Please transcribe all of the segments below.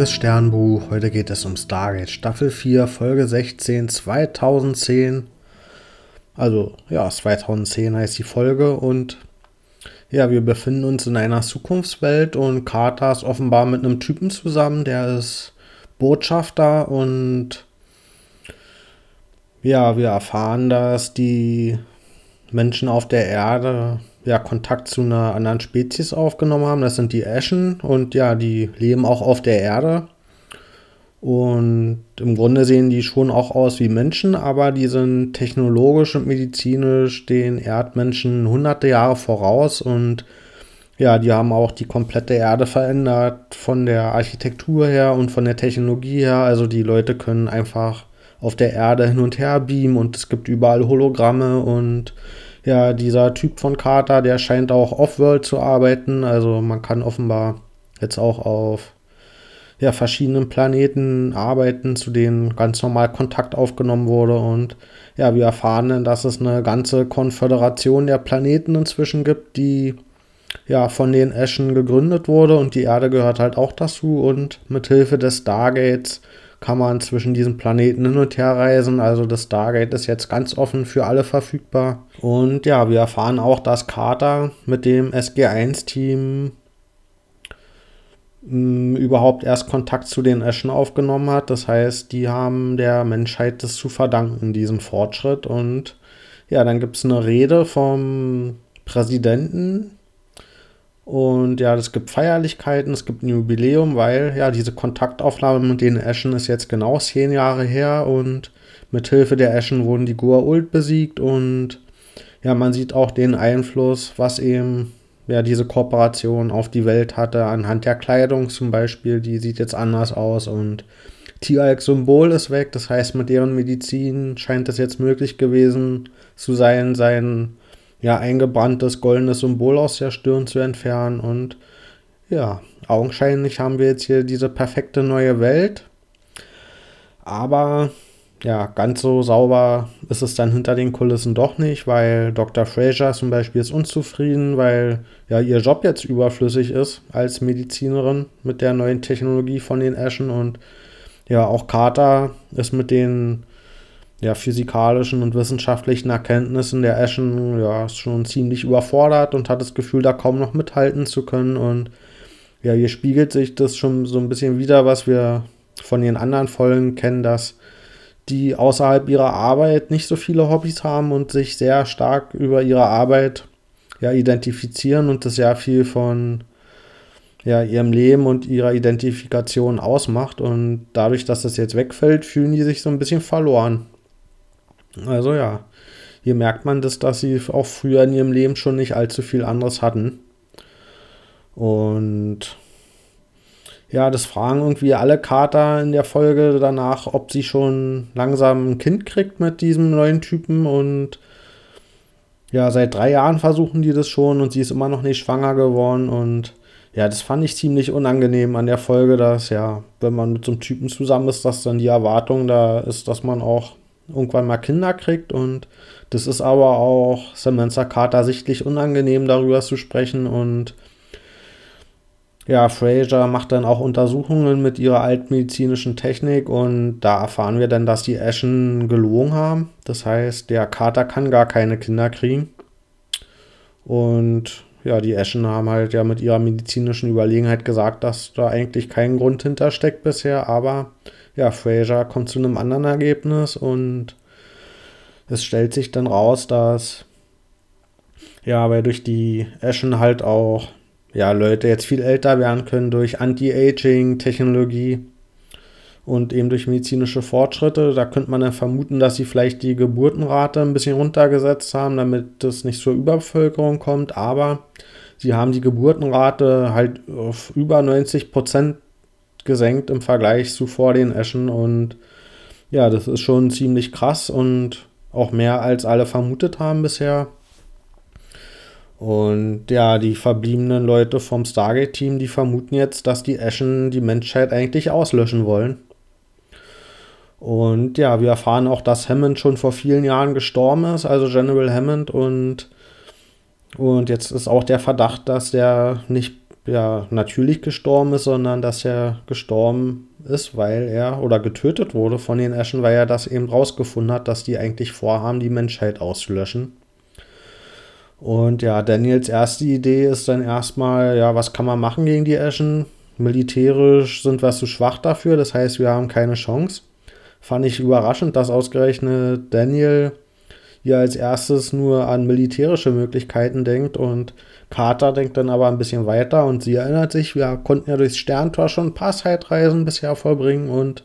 liebes Sternbuch. Heute geht es um Stargate Staffel 4, Folge 16, 2010. Also, ja, 2010 heißt die Folge und ja, wir befinden uns in einer Zukunftswelt und Carter ist offenbar mit einem Typen zusammen, der ist Botschafter und ja, wir erfahren, dass die Menschen auf der Erde ja, Kontakt zu einer anderen Spezies aufgenommen haben. Das sind die Eschen und ja, die leben auch auf der Erde. Und im Grunde sehen die schon auch aus wie Menschen, aber die sind technologisch und medizinisch den Erdmenschen hunderte Jahre voraus und ja, die haben auch die komplette Erde verändert von der Architektur her und von der Technologie her. Also die Leute können einfach auf der Erde hin und her beamen und es gibt überall Hologramme und ja, dieser Typ von Carter, der scheint auch off-world zu arbeiten. Also man kann offenbar jetzt auch auf ja, verschiedenen Planeten arbeiten, zu denen ganz normal Kontakt aufgenommen wurde. Und ja, wir erfahren dann, dass es eine ganze Konföderation der Planeten inzwischen gibt, die ja von den Eschen gegründet wurde und die Erde gehört halt auch dazu. Und mit Hilfe des Stargates kann man zwischen diesen Planeten hin und her reisen. Also das Stargate ist jetzt ganz offen für alle verfügbar. Und ja, wir erfahren auch, dass Carter mit dem SG1-Team mm, überhaupt erst Kontakt zu den Eschen aufgenommen hat. Das heißt, die haben der Menschheit das zu verdanken, diesen Fortschritt. Und ja, dann gibt es eine Rede vom Präsidenten und ja, es gibt Feierlichkeiten, es gibt ein Jubiläum, weil ja diese Kontaktaufnahme mit den Eschen ist jetzt genau zehn Jahre her und mit Hilfe der Eschen wurden die Goa'uld besiegt und ja, man sieht auch den Einfluss, was eben ja diese Kooperation auf die Welt hatte, anhand der Kleidung zum Beispiel, die sieht jetzt anders aus und Tieralk-Symbol ist weg, das heißt, mit deren Medizin scheint es jetzt möglich gewesen zu sein, seinen ja, eingebranntes goldenes Symbol aus der Stirn zu entfernen. Und ja, augenscheinlich haben wir jetzt hier diese perfekte neue Welt. Aber ja, ganz so sauber ist es dann hinter den Kulissen doch nicht, weil Dr. Fraser zum Beispiel ist unzufrieden, weil ja ihr Job jetzt überflüssig ist als Medizinerin mit der neuen Technologie von den Eschen und ja, auch Carter ist mit den ja, physikalischen und wissenschaftlichen Erkenntnissen der Eschen ja, ist schon ziemlich überfordert und hat das Gefühl, da kaum noch mithalten zu können. Und ja, hier spiegelt sich das schon so ein bisschen wieder, was wir von den anderen Folgen kennen, dass die außerhalb ihrer Arbeit nicht so viele Hobbys haben und sich sehr stark über ihre Arbeit ja, identifizieren und das sehr viel von ja, ihrem Leben und ihrer Identifikation ausmacht. Und dadurch, dass das jetzt wegfällt, fühlen die sich so ein bisschen verloren. Also ja, hier merkt man das, dass sie auch früher in ihrem Leben schon nicht allzu viel anderes hatten. Und ja, das fragen irgendwie alle Kater in der Folge danach, ob sie schon langsam ein Kind kriegt mit diesem neuen Typen. Und ja, seit drei Jahren versuchen die das schon und sie ist immer noch nicht schwanger geworden. Und ja, das fand ich ziemlich unangenehm an der Folge, dass ja, wenn man mit so einem Typen zusammen ist, dass dann die Erwartung da ist, dass man auch irgendwann mal Kinder kriegt und das ist aber auch Samantha Carter sichtlich unangenehm, darüber zu sprechen und ja, Fraser macht dann auch Untersuchungen mit ihrer altmedizinischen Technik und da erfahren wir dann, dass die Ashen gelogen haben. Das heißt, der Carter kann gar keine Kinder kriegen. Und ja, die Ashen haben halt ja mit ihrer medizinischen Überlegenheit gesagt, dass da eigentlich kein Grund hintersteckt bisher, aber ja, Fraser kommt zu einem anderen Ergebnis und es stellt sich dann raus, dass ja, weil durch die Ashen halt auch ja, Leute jetzt viel älter werden können durch Anti-Aging-Technologie und eben durch medizinische Fortschritte. Da könnte man dann vermuten, dass sie vielleicht die Geburtenrate ein bisschen runtergesetzt haben, damit es nicht zur Überbevölkerung kommt. Aber sie haben die Geburtenrate halt auf über 90 Prozent gesenkt im Vergleich zu vor den Eschen und ja, das ist schon ziemlich krass und auch mehr als alle vermutet haben bisher. Und ja, die verbliebenen Leute vom Stargate-Team, die vermuten jetzt, dass die Eschen die Menschheit eigentlich auslöschen wollen. Und ja, wir erfahren auch, dass Hammond schon vor vielen Jahren gestorben ist, also General Hammond. Und, und jetzt ist auch der Verdacht, dass der nicht ja natürlich gestorben ist, sondern dass er gestorben ist, weil er oder getötet wurde von den Eschen, weil er das eben rausgefunden hat, dass die eigentlich vorhaben, die Menschheit auszulöschen. Und ja, Daniels erste Idee ist dann erstmal, ja, was kann man machen gegen die Eschen? Militärisch sind wir zu schwach dafür, das heißt, wir haben keine Chance. Fand ich überraschend, dass ausgerechnet Daniel hier als erstes nur an militärische Möglichkeiten denkt und Carter denkt dann aber ein bisschen weiter und sie erinnert sich, wir konnten ja durchs Sterntor schon ein paar Zeitreisen bisher vollbringen und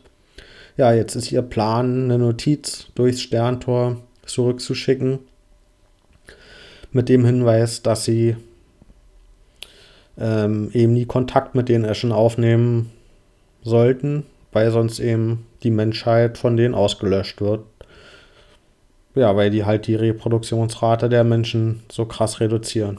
ja, jetzt ist ihr Plan, eine Notiz durchs Sterntor zurückzuschicken mit dem Hinweis, dass sie ähm, eben nie Kontakt mit den Eschen aufnehmen sollten, weil sonst eben die Menschheit von denen ausgelöscht wird. Ja, weil die halt die Reproduktionsrate der Menschen so krass reduzieren.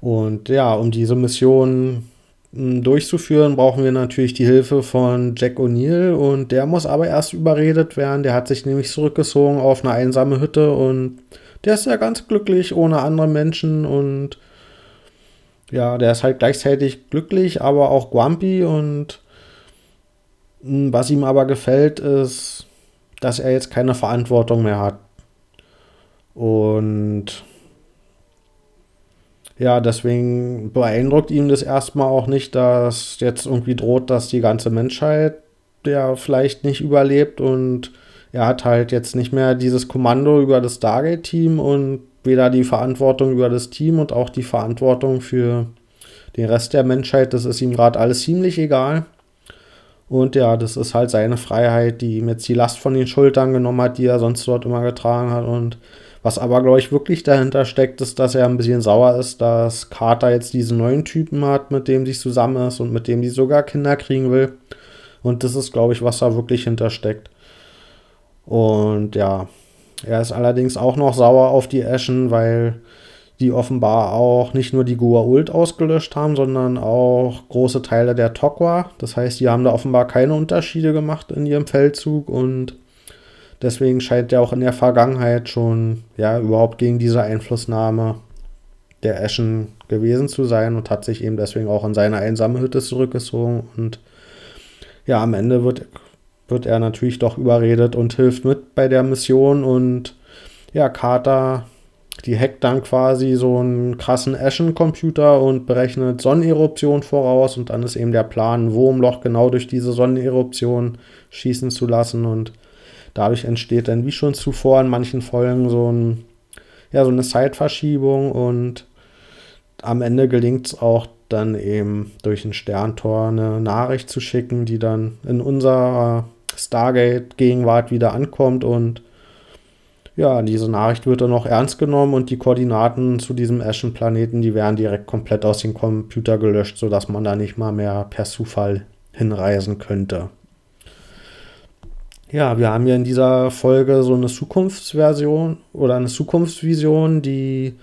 Und ja, um diese Mission hm, durchzuführen, brauchen wir natürlich die Hilfe von Jack O'Neill und der muss aber erst überredet werden. Der hat sich nämlich zurückgezogen auf eine einsame Hütte und der ist ja ganz glücklich ohne andere Menschen und ja, der ist halt gleichzeitig glücklich, aber auch grumpy und hm, was ihm aber gefällt, ist, dass er jetzt keine Verantwortung mehr hat. Und ja, deswegen beeindruckt ihm das erstmal auch nicht, dass jetzt irgendwie droht, dass die ganze Menschheit der vielleicht nicht überlebt und er hat halt jetzt nicht mehr dieses Kommando über das Stargate-Team und weder die Verantwortung über das Team und auch die Verantwortung für den Rest der Menschheit. Das ist ihm gerade alles ziemlich egal. Und ja, das ist halt seine Freiheit, die ihm jetzt die Last von den Schultern genommen hat, die er sonst dort immer getragen hat. Und was aber, glaube ich, wirklich dahinter steckt, ist, dass er ein bisschen sauer ist, dass Carter jetzt diesen neuen Typen hat, mit dem sie zusammen ist und mit dem sie sogar Kinder kriegen will. Und das ist, glaube ich, was da wirklich hintersteckt. Und ja, er ist allerdings auch noch sauer auf die Ashen, weil die offenbar auch nicht nur die Gua'uld ausgelöscht haben, sondern auch große Teile der Tokwa. Das heißt, die haben da offenbar keine Unterschiede gemacht in ihrem Feldzug und Deswegen scheint er auch in der Vergangenheit schon ja überhaupt gegen diese Einflussnahme der Eschen gewesen zu sein und hat sich eben deswegen auch in seine einsame Hütte zurückgezogen. Und ja, am Ende wird, wird er natürlich doch überredet und hilft mit bei der Mission. Und ja, Carter, die hackt dann quasi so einen krassen Eschen-Computer und berechnet Sonneneruption voraus. Und dann ist eben der Plan, ein Wurmloch genau durch diese Sonneneruption schießen zu lassen. Und Dadurch entsteht dann, wie schon zuvor in manchen Folgen, so, ein, ja, so eine Zeitverschiebung und am Ende gelingt es auch dann eben durch ein Sterntor eine Nachricht zu schicken, die dann in unserer Stargate-Gegenwart wieder ankommt und ja, diese Nachricht wird dann auch ernst genommen und die Koordinaten zu diesem Ashen-Planeten, die werden direkt komplett aus dem Computer gelöscht, sodass man da nicht mal mehr per Zufall hinreisen könnte. Ja, wir haben ja in dieser Folge so eine Zukunftsversion oder eine Zukunftsvision, die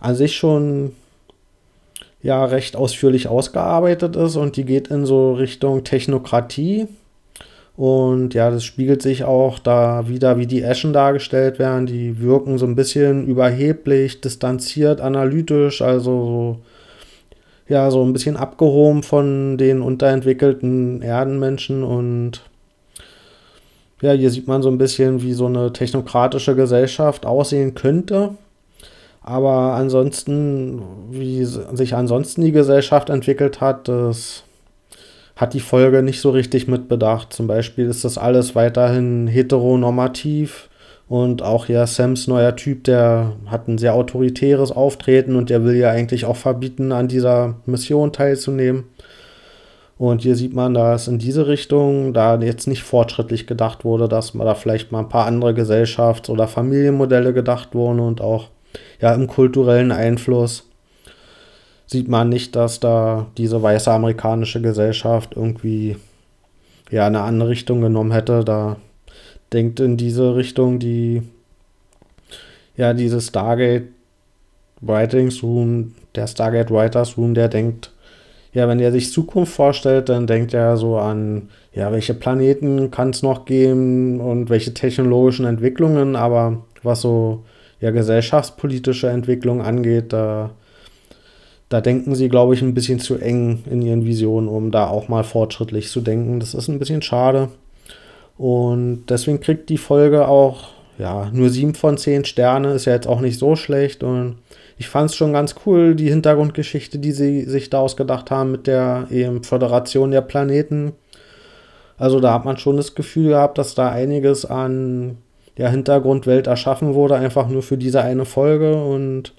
an sich schon ja recht ausführlich ausgearbeitet ist und die geht in so Richtung Technokratie. Und ja, das spiegelt sich auch da wieder, wie die Eschen dargestellt werden. Die wirken so ein bisschen überheblich, distanziert, analytisch, also so, ja, so ein bisschen abgehoben von den unterentwickelten Erdenmenschen und ja, hier sieht man so ein bisschen, wie so eine technokratische Gesellschaft aussehen könnte. Aber ansonsten, wie sich ansonsten die Gesellschaft entwickelt hat, das hat die Folge nicht so richtig mitbedacht. Zum Beispiel ist das alles weiterhin heteronormativ und auch ja Sams neuer Typ, der hat ein sehr autoritäres Auftreten und der will ja eigentlich auch verbieten, an dieser Mission teilzunehmen. Und hier sieht man, dass in diese Richtung da jetzt nicht fortschrittlich gedacht wurde, dass da vielleicht mal ein paar andere Gesellschafts- oder Familienmodelle gedacht wurden und auch ja im kulturellen Einfluss sieht man nicht, dass da diese weiße amerikanische Gesellschaft irgendwie ja eine andere Richtung genommen hätte. Da denkt in diese Richtung die ja diese Stargate Writings Room, der Stargate Writers Room, der denkt ja, wenn er sich Zukunft vorstellt, dann denkt er so an, ja, welche Planeten kann es noch geben und welche technologischen Entwicklungen, aber was so ja, gesellschaftspolitische Entwicklung angeht, da, da denken sie, glaube ich, ein bisschen zu eng in ihren Visionen, um da auch mal fortschrittlich zu denken. Das ist ein bisschen schade. Und deswegen kriegt die Folge auch ja, nur sieben von zehn Sterne, ist ja jetzt auch nicht so schlecht. Und ich fand es schon ganz cool, die Hintergrundgeschichte, die sie sich da ausgedacht haben mit der eben Föderation der Planeten. Also da hat man schon das Gefühl gehabt, dass da einiges an der Hintergrundwelt erschaffen wurde, einfach nur für diese eine Folge. Und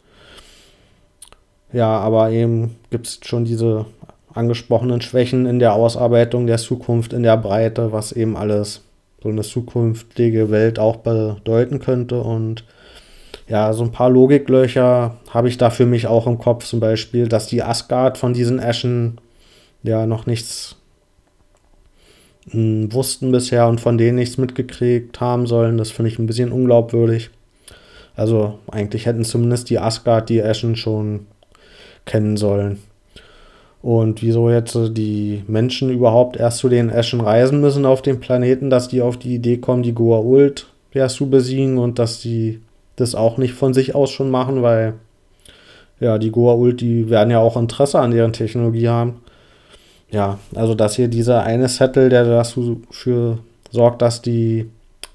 ja, aber eben gibt es schon diese angesprochenen Schwächen in der Ausarbeitung der Zukunft, in der Breite, was eben alles so eine zukünftige Welt auch bedeuten könnte. Und ja, so ein paar Logiklöcher habe ich da für mich auch im Kopf. Zum Beispiel, dass die Asgard von diesen Eschen ja noch nichts mh, hm, wussten bisher und von denen nichts mitgekriegt haben sollen. Das finde ich ein bisschen unglaubwürdig. Also eigentlich hätten zumindest die Asgard die Eschen schon kennen sollen. Und wieso jetzt die Menschen überhaupt erst zu den Eschen reisen müssen auf dem Planeten, dass die auf die Idee kommen, die Goa'uld ja, zu besiegen und dass die das auch nicht von sich aus schon machen, weil ja, die Goa'uld, die werden ja auch Interesse an deren Technologie haben. Ja, also dass hier dieser eine Settle, der dafür sorgt, dass die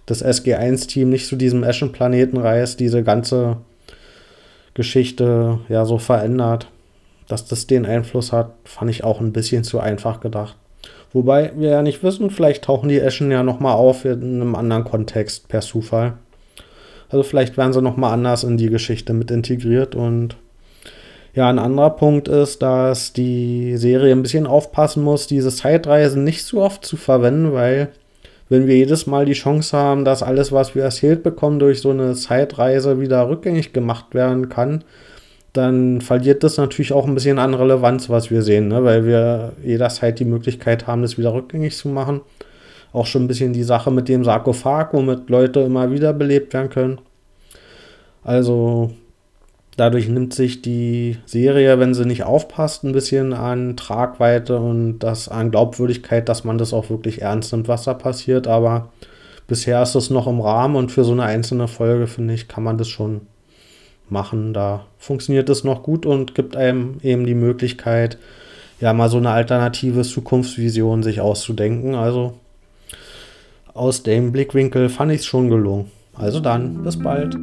das SG1-Team nicht zu diesem Eschenplaneten reist, diese ganze Geschichte ja so verändert dass das den Einfluss hat, fand ich auch ein bisschen zu einfach gedacht. Wobei wir ja nicht wissen, vielleicht tauchen die Eschen ja nochmal auf in einem anderen Kontext per Zufall. Also vielleicht werden sie nochmal anders in die Geschichte mit integriert und ja, ein anderer Punkt ist, dass die Serie ein bisschen aufpassen muss, diese Zeitreisen nicht zu oft zu verwenden, weil wenn wir jedes Mal die Chance haben, dass alles, was wir erzählt bekommen, durch so eine Zeitreise wieder rückgängig gemacht werden kann, dann verliert das natürlich auch ein bisschen an Relevanz, was wir sehen, ne? weil wir jederzeit die Möglichkeit haben, das wieder rückgängig zu machen. Auch schon ein bisschen die Sache mit dem Sarkophag, womit Leute immer wieder belebt werden können. Also dadurch nimmt sich die Serie, wenn sie nicht aufpasst, ein bisschen an Tragweite und das an Glaubwürdigkeit, dass man das auch wirklich ernst nimmt, was da passiert. Aber bisher ist es noch im Rahmen und für so eine einzelne Folge, finde ich, kann man das schon machen. Da funktioniert es noch gut und gibt einem eben die Möglichkeit, ja, mal so eine alternative Zukunftsvision sich auszudenken. Also aus dem Blickwinkel fand ich es schon gelungen. Also dann, bis bald.